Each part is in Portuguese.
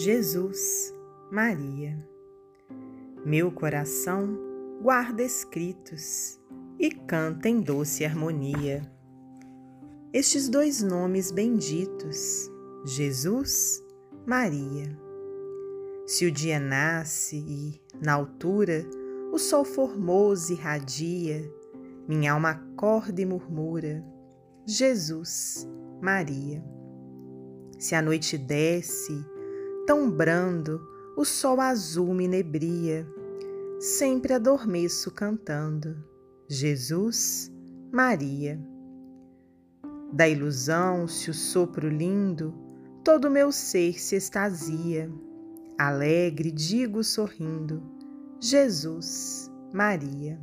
Jesus, Maria. Meu coração guarda escritos e canta em doce harmonia. Estes dois nomes benditos, Jesus, Maria. Se o dia nasce e, na altura, o sol formoso irradia, minha alma acorda e murmura: Jesus, Maria. Se a noite desce, tão brando, o sol azul me nebria, sempre adormeço cantando: Jesus, Maria. Da ilusão, se o sopro lindo, todo meu ser se extasia, alegre digo sorrindo: Jesus, Maria.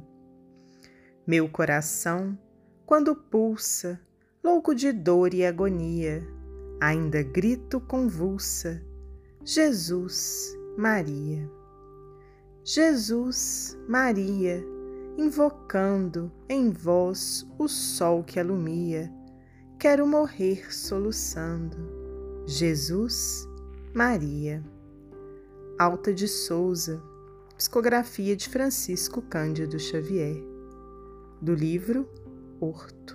Meu coração, quando pulsa, louco de dor e agonia, ainda grito convulsa: Jesus, Maria. Jesus, Maria, invocando em vós o sol que alumia, quero morrer soluçando. Jesus, Maria. Alta de Souza Psicografia de Francisco Cândido Xavier, do livro Horto.